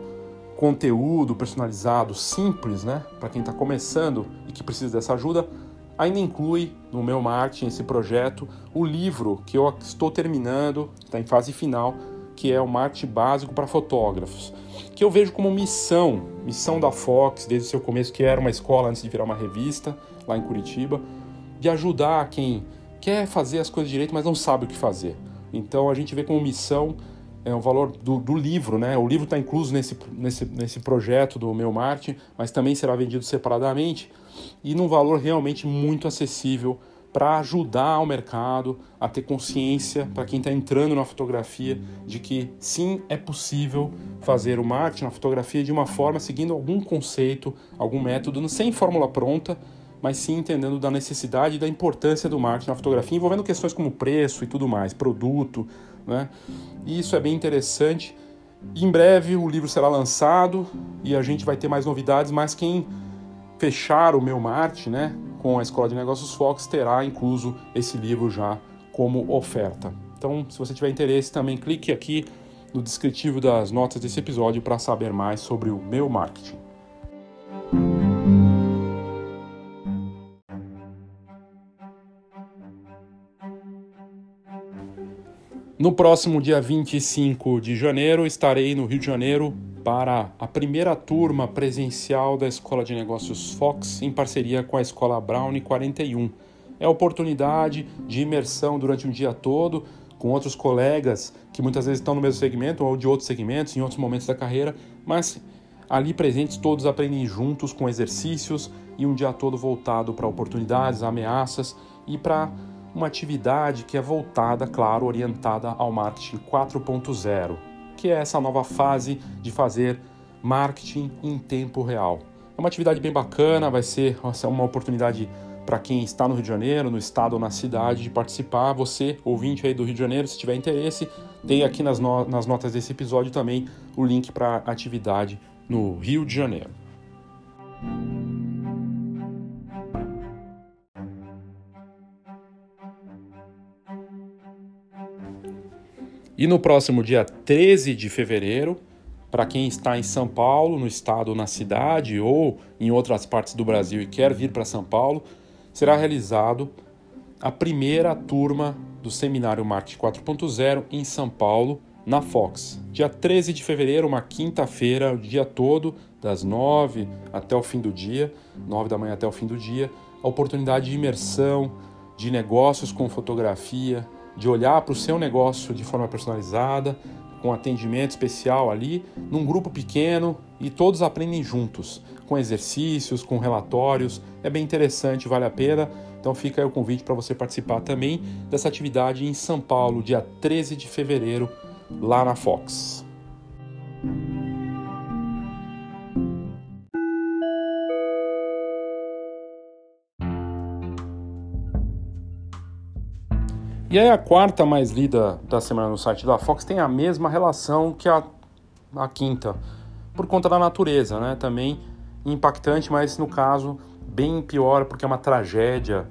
conteúdo personalizado simples, né, para quem está começando e que precisa dessa ajuda, ainda inclui no meu marketing esse projeto o livro que eu estou terminando, está em fase final, que é o marketing básico para fotógrafos, que eu vejo como missão, missão da Fox desde o seu começo, que era uma escola antes de virar uma revista lá em Curitiba, de ajudar quem quer fazer as coisas direito, mas não sabe o que fazer. Então a gente vê como missão é o valor do, do livro, né? O livro está incluso nesse, nesse, nesse projeto do meu marketing, mas também será vendido separadamente e num valor realmente muito acessível para ajudar o mercado a ter consciência para quem está entrando na fotografia de que sim é possível fazer o marketing na fotografia de uma forma seguindo algum conceito, algum método, sem fórmula pronta, mas sim entendendo da necessidade e da importância do marketing na fotografia, envolvendo questões como preço e tudo mais, produto, né? E isso é bem interessante. Em breve o livro será lançado e a gente vai ter mais novidades, mas quem fechar o meu marketing, né, com a Escola de Negócios Fox, terá incluso esse livro já como oferta. Então, se você tiver interesse, também clique aqui no descritivo das notas desse episódio para saber mais sobre o meu marketing. No próximo dia 25 de janeiro, estarei no Rio de Janeiro para a primeira turma presencial da Escola de Negócios Fox, em parceria com a Escola Brown 41. É oportunidade de imersão durante um dia todo com outros colegas que muitas vezes estão no mesmo segmento ou de outros segmentos, em outros momentos da carreira, mas ali presentes todos aprendem juntos com exercícios e um dia todo voltado para oportunidades, ameaças e para uma atividade que é voltada, claro, orientada ao marketing 4.0, que é essa nova fase de fazer marketing em tempo real. É uma atividade bem bacana, vai ser uma oportunidade para quem está no Rio de Janeiro, no estado ou na cidade, de participar. Você, ouvinte aí do Rio de Janeiro, se tiver interesse, tem aqui nas, no nas notas desse episódio também o link para a atividade no Rio de Janeiro. E no próximo dia 13 de fevereiro, para quem está em São Paulo, no estado na cidade, ou em outras partes do Brasil e quer vir para São Paulo, será realizado a primeira turma do Seminário Marketing 4.0 em São Paulo, na Fox. Dia 13 de fevereiro, uma quinta-feira, o dia todo, das 9 até o fim do dia, 9 da manhã até o fim do dia, a oportunidade de imersão, de negócios com fotografia, de olhar para o seu negócio de forma personalizada, com atendimento especial ali, num grupo pequeno e todos aprendem juntos, com exercícios, com relatórios. É bem interessante, vale a pena. Então fica aí o convite para você participar também dessa atividade em São Paulo, dia 13 de fevereiro, lá na Fox. E aí a quarta mais lida da semana no site da Fox tem a mesma relação que a, a quinta, por conta da natureza, né? Também impactante, mas no caso bem pior porque é uma tragédia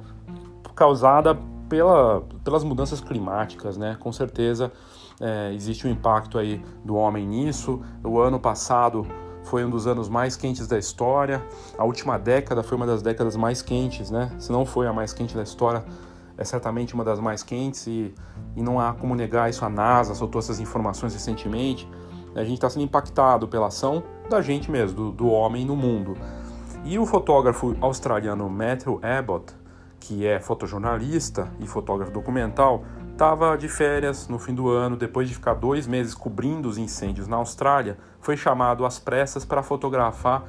causada pela, pelas mudanças climáticas, né? Com certeza é, existe um impacto aí do homem nisso. O ano passado foi um dos anos mais quentes da história. A última década foi uma das décadas mais quentes, né? Se não foi a mais quente da história, é certamente uma das mais quentes e, e não há como negar isso. A NASA soltou essas informações recentemente. A gente está sendo impactado pela ação da gente mesmo, do, do homem no mundo. E o fotógrafo australiano Matthew Abbott, que é fotojornalista e fotógrafo documental, estava de férias no fim do ano, depois de ficar dois meses cobrindo os incêndios na Austrália, foi chamado às pressas para fotografar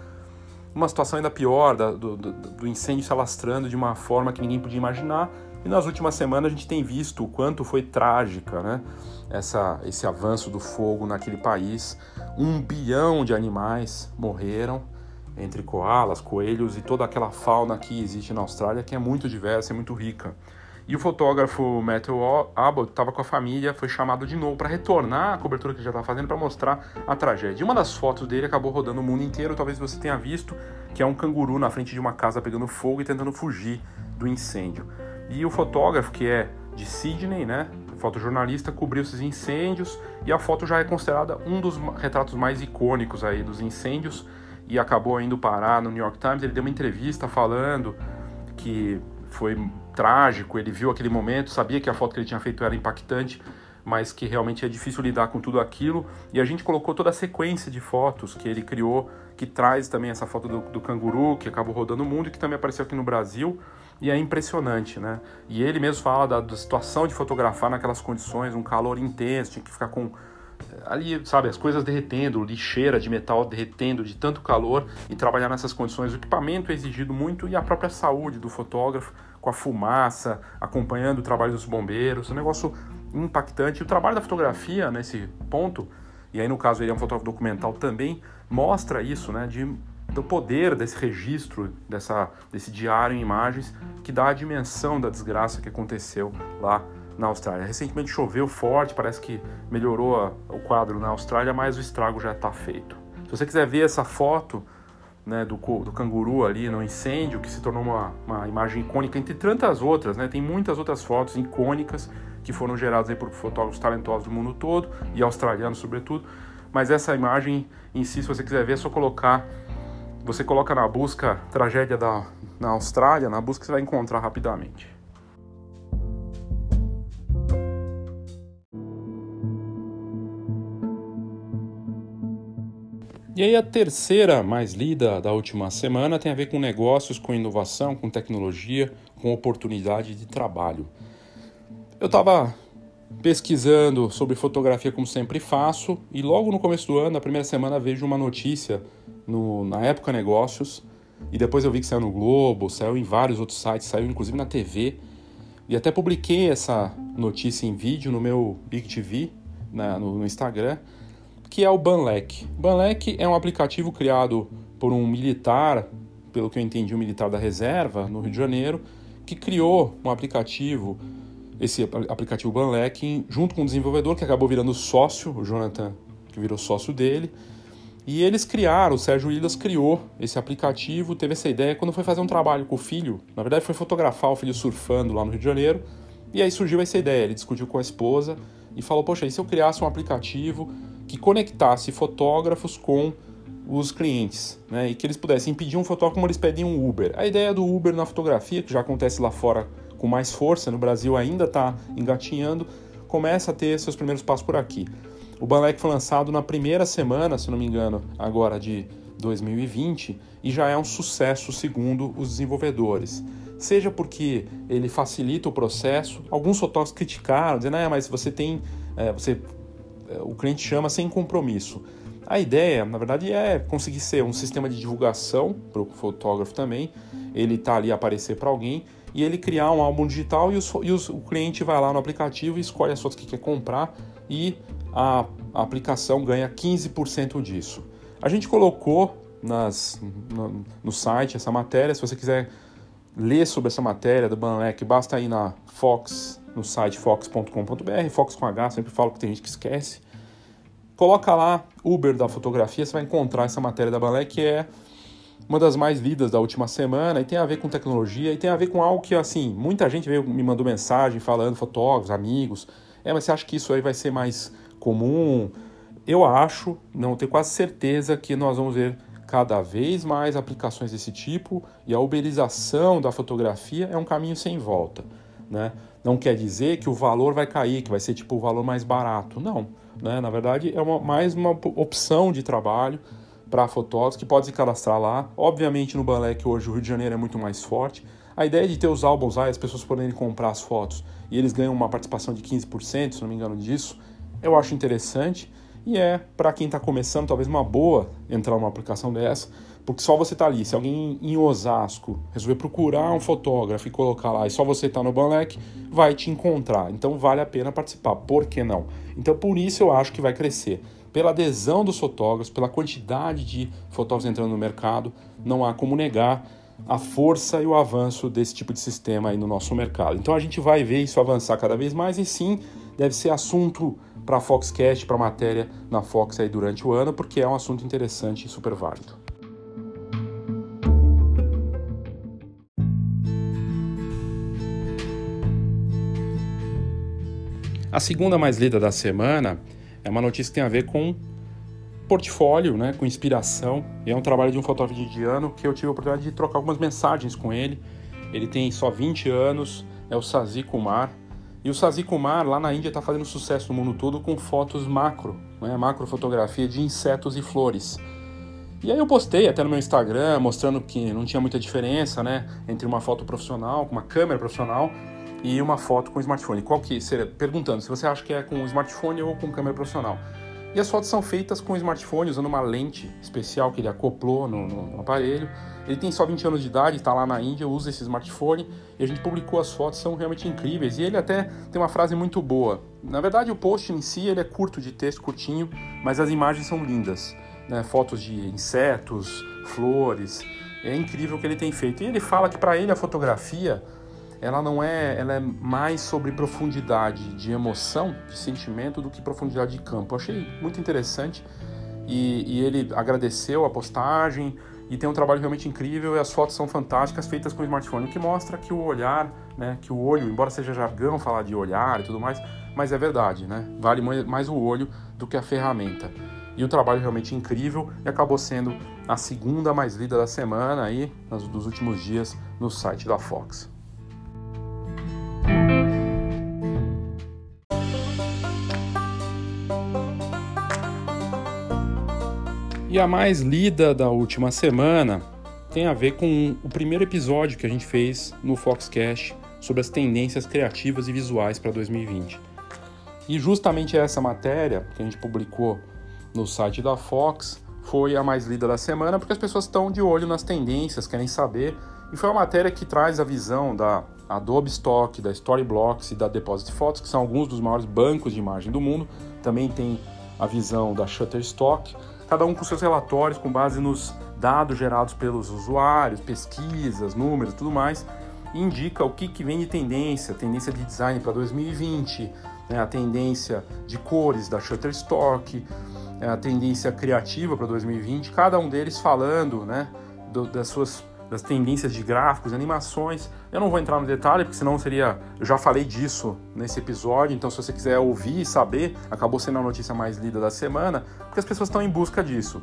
uma situação ainda pior, do, do, do incêndio se alastrando de uma forma que ninguém podia imaginar e nas últimas semanas a gente tem visto o quanto foi trágica né? Essa, esse avanço do fogo naquele país. Um bilhão de animais morreram, entre koalas, coelhos e toda aquela fauna que existe na Austrália, que é muito diversa e muito rica. E o fotógrafo Matthew Abbott estava com a família, foi chamado de novo para retornar à cobertura que ele já estava fazendo para mostrar a tragédia. E uma das fotos dele acabou rodando o mundo inteiro, talvez você tenha visto, que é um canguru na frente de uma casa pegando fogo e tentando fugir do incêndio. E o fotógrafo, que é de Sydney, né, fotojornalista, cobriu esses incêndios e a foto já é considerada um dos retratos mais icônicos aí dos incêndios e acabou indo parar no New York Times. Ele deu uma entrevista falando que foi trágico, ele viu aquele momento, sabia que a foto que ele tinha feito era impactante, mas que realmente é difícil lidar com tudo aquilo. E a gente colocou toda a sequência de fotos que ele criou, que traz também essa foto do, do canguru, que acabou rodando o mundo e que também apareceu aqui no Brasil e é impressionante, né? E ele mesmo fala da, da, situação de fotografar naquelas condições, um calor intenso, tinha que ficar com eh, ali, sabe, as coisas derretendo, lixeira de metal derretendo de tanto calor e trabalhar nessas condições. O equipamento é exigido muito e a própria saúde do fotógrafo com a fumaça, acompanhando o trabalho dos bombeiros, um negócio impactante. E o trabalho da fotografia nesse ponto, e aí no caso ele é um fotógrafo documental também, mostra isso, né, de, do poder desse registro, dessa, desse diário em imagens, que dá a dimensão da desgraça que aconteceu lá na Austrália. Recentemente choveu forte, parece que melhorou a, o quadro na Austrália, mas o estrago já está feito. Se você quiser ver essa foto né, do, do canguru ali no incêndio, que se tornou uma, uma imagem icônica, entre tantas outras, né, tem muitas outras fotos icônicas que foram geradas por fotógrafos talentosos do mundo todo e australianos sobretudo. Mas essa imagem em si, se você quiser ver, é só colocar. Você coloca na busca tragédia da, na Austrália, na busca você vai encontrar rapidamente. E aí a terceira mais lida da última semana tem a ver com negócios, com inovação, com tecnologia, com oportunidade de trabalho. Eu estava pesquisando sobre fotografia como sempre faço e logo no começo do ano, na primeira semana, vejo uma notícia no, na Época Negócios e depois eu vi que saiu no Globo, saiu em vários outros sites, saiu inclusive na TV e até publiquei essa notícia em vídeo no meu Big TV, na, no, no Instagram, que é o Banlec. Banlec é um aplicativo criado por um militar, pelo que eu entendi, um militar da reserva no Rio de Janeiro, que criou um aplicativo esse aplicativo Banlec junto com o desenvolvedor que acabou virando sócio, o Jonathan, que virou sócio dele. E eles criaram, o Sérgio Ilhas criou esse aplicativo, teve essa ideia quando foi fazer um trabalho com o filho. Na verdade, foi fotografar o filho surfando lá no Rio de Janeiro. E aí surgiu essa ideia. Ele discutiu com a esposa e falou: Poxa, e se eu criasse um aplicativo que conectasse fotógrafos com os clientes, né? E que eles pudessem pedir um fotógrafo como eles pedem um Uber. A ideia do Uber na fotografia, que já acontece lá fora com mais força, no Brasil ainda está engatinhando, começa a ter seus primeiros passos por aqui. O Banlec foi lançado na primeira semana, se não me engano, agora de 2020 e já é um sucesso segundo os desenvolvedores. Seja porque ele facilita o processo, alguns fotógrafos criticaram, dizendo, ah, mas você tem, é, você, é, o cliente chama sem compromisso. A ideia, na verdade, é conseguir ser um sistema de divulgação para o fotógrafo também. Ele está ali aparecer para alguém e ele criar um álbum digital e, os, e os, o cliente vai lá no aplicativo e escolhe as fotos que quer comprar e a, a aplicação ganha 15% disso. A gente colocou nas, no, no, site essa matéria, se você quiser ler sobre essa matéria do Banlec, basta ir na Fox, no site fox.com.br, Fox com H, sempre falo que tem gente que esquece. Coloca lá Uber da fotografia, você vai encontrar essa matéria da Banlec que é uma das mais lidas da última semana e tem a ver com tecnologia e tem a ver com algo que, assim, muita gente veio, me mandou mensagem falando, fotógrafos, amigos, é, mas você acha que isso aí vai ser mais comum? Eu acho, não tenho quase certeza que nós vamos ver cada vez mais aplicações desse tipo e a uberização da fotografia é um caminho sem volta, né? Não quer dizer que o valor vai cair, que vai ser tipo o valor mais barato, não, né? Na verdade é uma, mais uma opção de trabalho para fotógrafos que pode se cadastrar lá. Obviamente no Banlec hoje o Rio de Janeiro é muito mais forte. A ideia de ter os álbuns lá e as pessoas poderem comprar as fotos e eles ganham uma participação de 15%, se não me engano disso, eu acho interessante e é para quem está começando talvez uma boa entrar numa aplicação dessa, porque só você está ali. Se alguém em Osasco resolver procurar um fotógrafo e colocar lá e só você está no Banlec, vai te encontrar. Então vale a pena participar. Por que não? Então por isso eu acho que vai crescer pela adesão dos fotógrafos, pela quantidade de fotógrafos entrando no mercado, não há como negar a força e o avanço desse tipo de sistema aí no nosso mercado. Então a gente vai ver isso avançar cada vez mais e sim, deve ser assunto para a Foxcast, para a matéria na Fox aí durante o ano, porque é um assunto interessante e super válido. A segunda mais lida da semana é uma notícia que tem a ver com portfólio, né, com inspiração. É um trabalho de um fotógrafo indiano que eu tive a oportunidade de trocar algumas mensagens com ele. Ele tem só 20 anos, é o Sazi Kumar. E o Sazi Kumar lá na Índia está fazendo sucesso no mundo todo com fotos macro, né, macrofotografia de insetos e flores. E aí eu postei até no meu Instagram mostrando que não tinha muita diferença, né, entre uma foto profissional, com uma câmera profissional e uma foto com smartphone. Qual que seria? Perguntando se você acha que é com smartphone ou com câmera profissional. E as fotos são feitas com smartphone usando uma lente especial que ele acoplou no, no aparelho. Ele tem só 20 anos de idade, está lá na Índia, usa esse smartphone e a gente publicou as fotos, são realmente incríveis. E ele até tem uma frase muito boa. Na verdade, o post em si ele é curto de texto, curtinho, mas as imagens são lindas. Né? Fotos de insetos, flores. É incrível o que ele tem feito. E ele fala que para ele a fotografia ela não é, ela é mais sobre profundidade de emoção, de sentimento, do que profundidade de campo. Eu achei muito interessante e, e, ele agradeceu a postagem e tem um trabalho realmente incrível e as fotos são fantásticas, feitas com smartphone, o que mostra que o olhar, né, que o olho, embora seja jargão falar de olhar e tudo mais, mas é verdade, né? Vale mais o olho do que a ferramenta. E o trabalho realmente incrível e acabou sendo a segunda mais lida da semana aí, dos últimos dias, no site da Fox. E a mais lida da última semana tem a ver com o primeiro episódio que a gente fez no Foxcast sobre as tendências criativas e visuais para 2020. E justamente essa matéria que a gente publicou no site da Fox foi a mais lida da semana porque as pessoas estão de olho nas tendências, querem saber. E foi uma matéria que traz a visão da Adobe Stock, da Storyblocks e da Deposit Photos, que são alguns dos maiores bancos de imagem do mundo. Também tem a visão da Shutterstock cada um com seus relatórios com base nos dados gerados pelos usuários, pesquisas, números, tudo mais, indica o que, que vem de tendência, tendência de design para 2020, né, a tendência de cores da Shutterstock, a tendência criativa para 2020, cada um deles falando né, do, das suas das tendências de gráficos, animações. Eu não vou entrar no detalhe, porque senão seria. Eu já falei disso nesse episódio, então se você quiser ouvir e saber, acabou sendo a notícia mais lida da semana, porque as pessoas estão em busca disso.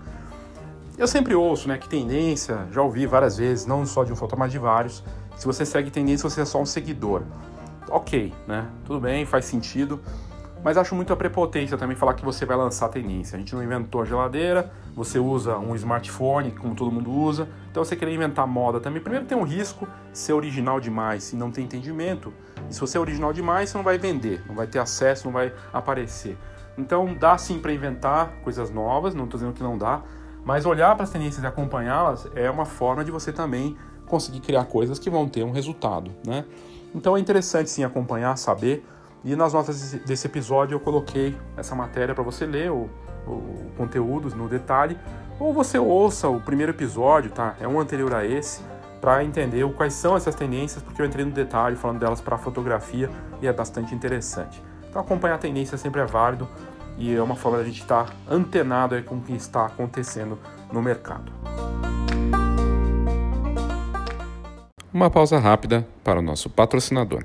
Eu sempre ouço, né, que tendência, já ouvi várias vezes, não só de um fotógrafo, mas de vários. Se você segue tendência, você é só um seguidor. Ok, né? Tudo bem, faz sentido. Mas acho muito a prepotência também falar que você vai lançar tendência. A gente não inventou a geladeira, você usa um smartphone, como todo mundo usa. Então você querer inventar moda também, primeiro tem um risco ser original demais e não ter entendimento. E se você é original demais, você não vai vender, não vai ter acesso, não vai aparecer. Então dá sim para inventar coisas novas, não estou dizendo que não dá, mas olhar para as tendências e acompanhá-las é uma forma de você também conseguir criar coisas que vão ter um resultado, né? Então é interessante sim acompanhar, saber e nas notas desse episódio eu coloquei essa matéria para você ler o, o conteúdo no detalhe, ou você ouça o primeiro episódio, tá? É um anterior a esse, para entender quais são essas tendências, porque eu entrei no detalhe falando delas para fotografia e é bastante interessante. Então acompanhar a tendência sempre é válido e é uma forma da gente estar tá antenado com o que está acontecendo no mercado. Uma pausa rápida para o nosso patrocinador.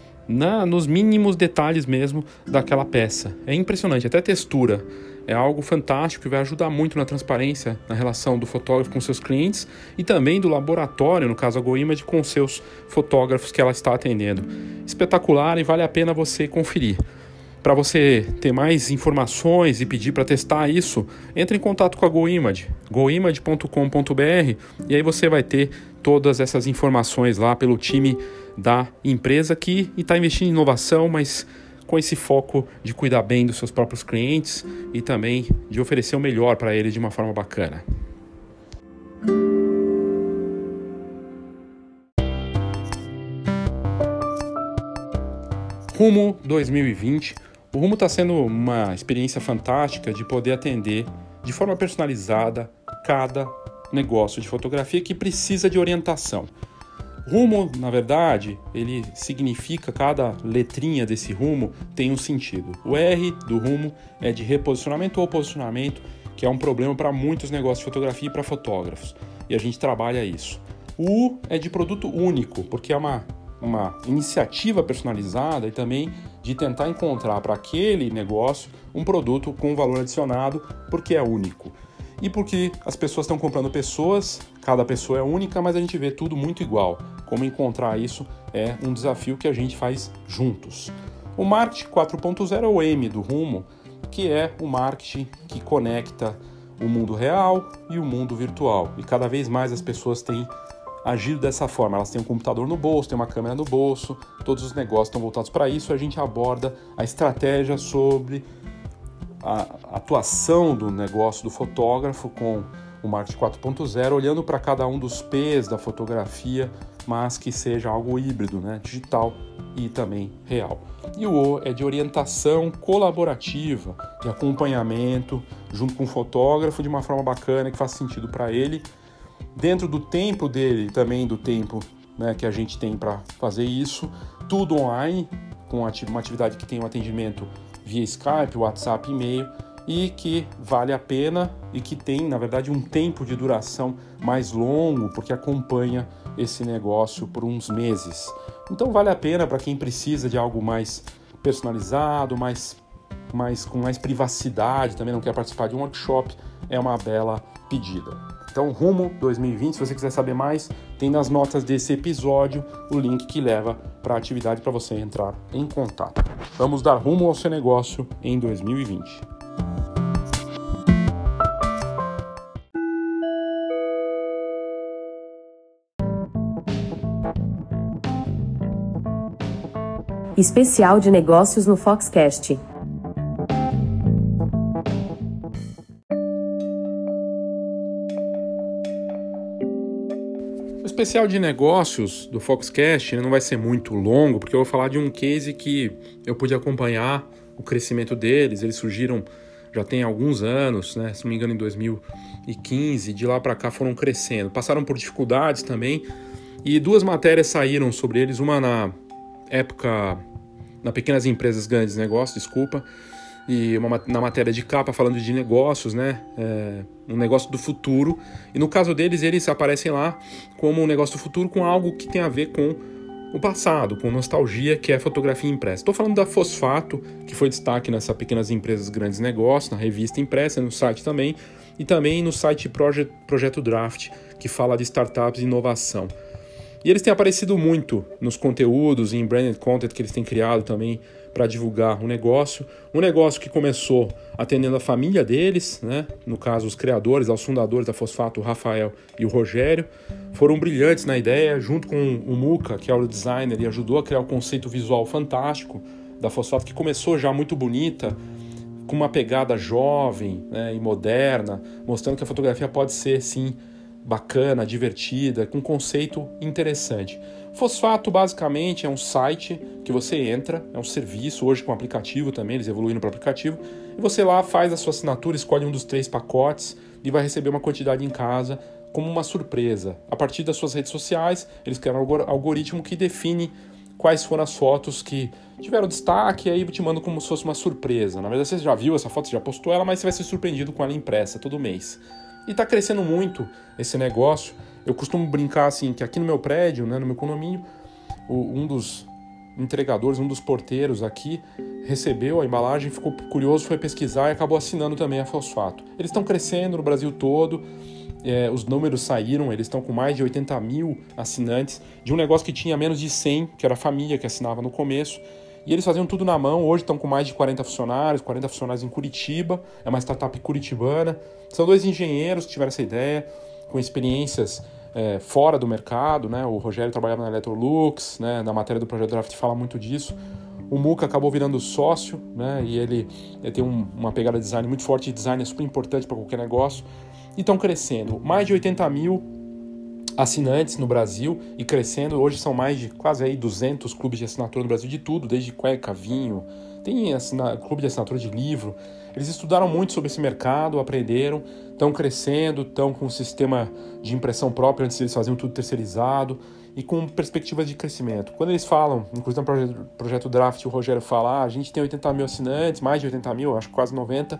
na, nos mínimos detalhes mesmo daquela peça. É impressionante, até textura. É algo fantástico que vai ajudar muito na transparência na relação do fotógrafo com seus clientes e também do laboratório, no caso a GoImage, com seus fotógrafos que ela está atendendo. Espetacular e vale a pena você conferir. Para você ter mais informações e pedir para testar isso, entre em contato com a GoImage, goimage.com.br e aí você vai ter todas essas informações lá pelo time da empresa que está investindo em inovação, mas com esse foco de cuidar bem dos seus próprios clientes e também de oferecer o melhor para eles de uma forma bacana. Rumo 2020. O Rumo está sendo uma experiência fantástica de poder atender de forma personalizada cada negócio de fotografia que precisa de orientação. Rumo, na verdade, ele significa cada letrinha desse rumo tem um sentido. O R do rumo é de reposicionamento ou posicionamento, que é um problema para muitos negócios de fotografia e para fotógrafos. E a gente trabalha isso. O U é de produto único, porque é uma, uma iniciativa personalizada e também de tentar encontrar para aquele negócio um produto com valor adicionado, porque é único. E porque as pessoas estão comprando pessoas, cada pessoa é única, mas a gente vê tudo muito igual. Como encontrar isso é um desafio que a gente faz juntos. O marketing 4.0 é o M do rumo, que é o marketing que conecta o mundo real e o mundo virtual. E cada vez mais as pessoas têm agido dessa forma. Elas têm um computador no bolso, têm uma câmera no bolso, todos os negócios estão voltados para isso. A gente aborda a estratégia sobre a atuação do negócio do fotógrafo com o marketing 4.0, olhando para cada um dos P's da fotografia, mas que seja algo híbrido, né? digital e também real. E o O é de orientação colaborativa, de acompanhamento junto com o fotógrafo de uma forma bacana que faz sentido para ele dentro do tempo dele, também do tempo né, que a gente tem para fazer isso, tudo online, com uma atividade que tem um atendimento via Skype, WhatsApp, e-mail e que vale a pena e que tem, na verdade, um tempo de duração mais longo, porque acompanha esse negócio por uns meses. Então vale a pena para quem precisa de algo mais personalizado, mais, mais com mais privacidade, também não quer participar de um workshop, é uma bela pedida. Então, rumo 2020, se você quiser saber mais, tem nas notas desse episódio o link que leva para a atividade para você entrar em contato. Vamos dar rumo ao seu negócio em 2020. Especial de negócios no Foxcast. especial de negócios do Foxcast não vai ser muito longo, porque eu vou falar de um case que eu pude acompanhar o crescimento deles. Eles surgiram já tem alguns anos, né? Se não me engano, em 2015. De lá para cá foram crescendo. Passaram por dificuldades também. E duas matérias saíram sobre eles. Uma na época, na Pequenas Empresas Grandes Negócios, desculpa e uma, na matéria de capa falando de negócios, né? É, um negócio do futuro. E no caso deles, eles aparecem lá como um negócio do futuro com algo que tem a ver com o passado, com nostalgia, que é fotografia impressa. Estou falando da Fosfato, que foi destaque nessas pequenas empresas grandes negócios, na revista impressa, no site também, e também no site Projeto Draft, que fala de startups e inovação. E eles têm aparecido muito nos conteúdos e em branded content que eles têm criado também para divulgar o um negócio. Um negócio que começou atendendo a família deles, né? no caso, os criadores, os fundadores da Fosfato, o Rafael e o Rogério, foram brilhantes na ideia, junto com o Muca, que é o designer, e ajudou a criar o um conceito visual fantástico da Fosfato, que começou já muito bonita, com uma pegada jovem né, e moderna, mostrando que a fotografia pode ser, sim, bacana, divertida, com um conceito interessante. Fosfato basicamente é um site que você entra, é um serviço hoje com aplicativo também, eles evoluíram para aplicativo, e você lá faz a sua assinatura, escolhe um dos três pacotes e vai receber uma quantidade em casa como uma surpresa. A partir das suas redes sociais, eles criaram um algoritmo que define quais foram as fotos que tiveram destaque e aí te mando como se fosse uma surpresa. Na verdade, você já viu essa foto, você já postou ela, mas você vai ser surpreendido com ela impressa todo mês. E está crescendo muito esse negócio. Eu costumo brincar assim que aqui no meu prédio, né, no meu condomínio, um dos entregadores, um dos porteiros aqui recebeu a embalagem, ficou curioso, foi pesquisar e acabou assinando também a Fosfato. Eles estão crescendo no Brasil todo, é, os números saíram, eles estão com mais de 80 mil assinantes de um negócio que tinha menos de 100, que era a família que assinava no começo. E eles faziam tudo na mão. Hoje estão com mais de 40 funcionários, 40 funcionários em Curitiba. É uma startup curitibana. São dois engenheiros que tiveram essa ideia, com experiências é, fora do mercado. Né? O Rogério trabalhava na Electrolux, né? na matéria do Projeto Draft fala muito disso. O Muca acabou virando sócio, né? E ele, ele tem um, uma pegada de design muito forte. Design é super importante para qualquer negócio. E estão crescendo. Mais de 80 mil assinantes no Brasil e crescendo. Hoje são mais de quase aí 200 clubes de assinatura no Brasil, de tudo, desde cueca, vinho, tem clube de assinatura de livro. Eles estudaram muito sobre esse mercado, aprenderam, estão crescendo, estão com um sistema de impressão próprio, antes eles faziam tudo terceirizado e com perspectivas de crescimento. Quando eles falam, inclusive no projeto, Draft, o Rogério fala, ah, a gente tem 80 mil assinantes, mais de 80 mil, acho quase 90,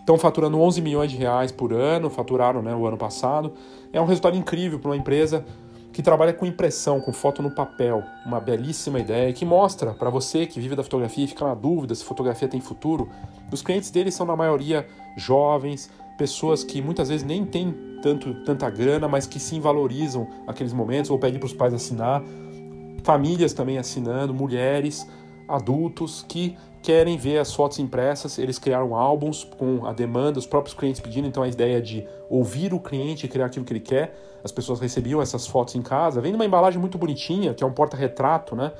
Estão faturando 11 milhões de reais por ano, faturaram né, o ano passado. É um resultado incrível para uma empresa que trabalha com impressão, com foto no papel, uma belíssima ideia que mostra para você que vive da fotografia e fica na dúvida se fotografia tem futuro. Os clientes deles são na maioria jovens, pessoas que muitas vezes nem têm tanto, tanta grana, mas que sim valorizam aqueles momentos ou pedem para os pais assinar, famílias também assinando, mulheres, adultos que querem ver as fotos impressas, eles criaram álbuns com a demanda, os próprios clientes pedindo, então a ideia de ouvir o cliente e criar aquilo que ele quer. As pessoas recebiam essas fotos em casa, vem numa embalagem muito bonitinha, que é um porta-retrato, né?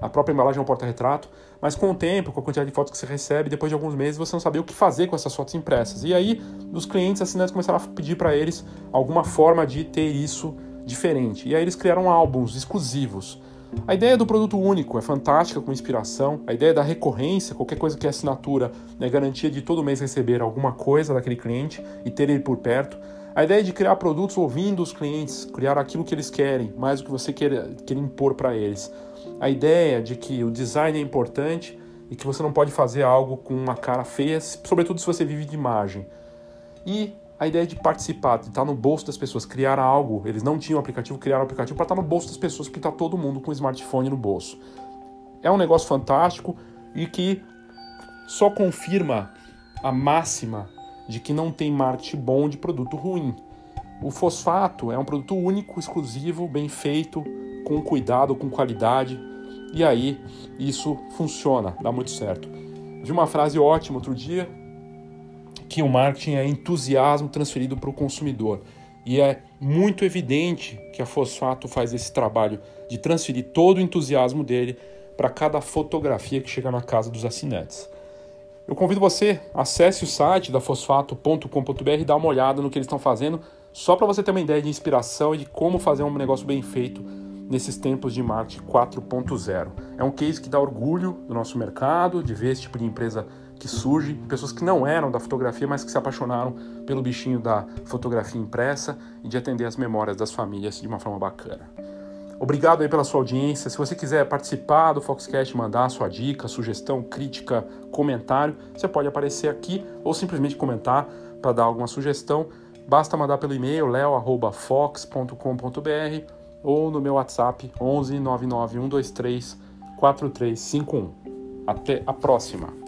A própria embalagem é um porta-retrato, mas com o tempo, com a quantidade de fotos que você recebe, depois de alguns meses você não sabia o que fazer com essas fotos impressas. E aí os clientes assinantes começaram a pedir para eles alguma forma de ter isso diferente. E aí eles criaram álbuns exclusivos a ideia do produto único é fantástica com inspiração. A ideia da recorrência, qualquer coisa que é assinatura, é garantia de todo mês receber alguma coisa daquele cliente e ter ele por perto. A ideia de criar produtos ouvindo os clientes, criar aquilo que eles querem, mais do que você quer, quer impor para eles. A ideia de que o design é importante e que você não pode fazer algo com uma cara feia, sobretudo se você vive de imagem. E a ideia de participar, de estar no bolso das pessoas, criar algo. Eles não tinham aplicativo, criaram um aplicativo para estar no bolso das pessoas, porque está todo mundo com o smartphone no bolso. É um negócio fantástico e que só confirma a máxima de que não tem marketing bom de produto ruim. O fosfato é um produto único, exclusivo, bem feito, com cuidado, com qualidade, e aí isso funciona, dá muito certo. Vi uma frase ótima outro dia que o marketing é entusiasmo transferido para o consumidor. E é muito evidente que a Fosfato faz esse trabalho de transferir todo o entusiasmo dele para cada fotografia que chega na casa dos assinantes. Eu convido você, acesse o site da fosfato.com.br e dá uma olhada no que eles estão fazendo, só para você ter uma ideia de inspiração e de como fazer um negócio bem feito nesses tempos de marketing 4.0. É um case que dá orgulho do nosso mercado, de ver esse tipo de empresa que surge, pessoas que não eram da fotografia, mas que se apaixonaram pelo bichinho da fotografia impressa e de atender as memórias das famílias de uma forma bacana. Obrigado aí pela sua audiência. Se você quiser participar do Foxcast, mandar sua dica, sugestão, crítica, comentário, você pode aparecer aqui ou simplesmente comentar para dar alguma sugestão. Basta mandar pelo e-mail leo@fox.com.br ou no meu WhatsApp 11 99 123 4351. Até a próxima.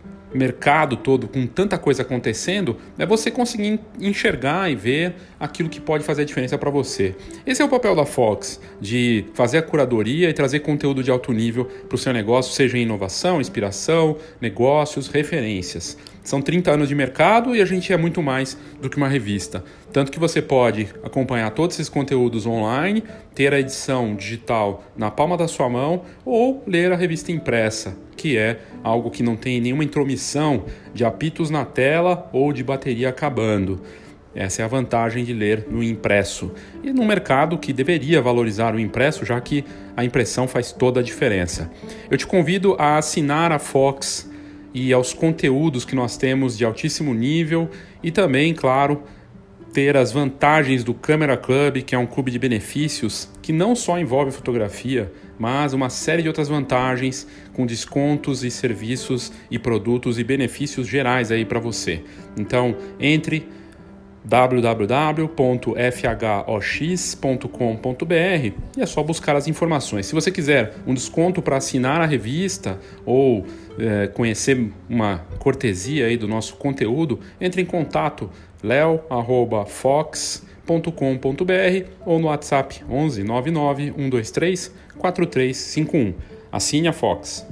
mercado todo com tanta coisa acontecendo, é você conseguir enxergar e ver aquilo que pode fazer a diferença para você. Esse é o papel da Fox, de fazer a curadoria e trazer conteúdo de alto nível para o seu negócio, seja em inovação, inspiração, negócios, referências. São 30 anos de mercado e a gente é muito mais do que uma revista. Tanto que você pode acompanhar todos esses conteúdos online, ter a edição digital na palma da sua mão ou ler a revista impressa, que é algo que não tem nenhuma intromissão de apitos na tela ou de bateria acabando. Essa é a vantagem de ler no impresso. E num mercado que deveria valorizar o impresso, já que a impressão faz toda a diferença. Eu te convido a assinar a Fox e aos conteúdos que nós temos de altíssimo nível e também, claro, ter as vantagens do Camera Club, que é um clube de benefícios que não só envolve fotografia, mas uma série de outras vantagens com descontos e serviços e produtos e benefícios gerais aí para você. Então, entre www.fhox.com.br e é só buscar as informações. Se você quiser um desconto para assinar a revista ou é, conhecer uma cortesia aí do nosso conteúdo, entre em contato leo@fox.com.br ou no WhatsApp 11 99 123 4351. Assine a Fox.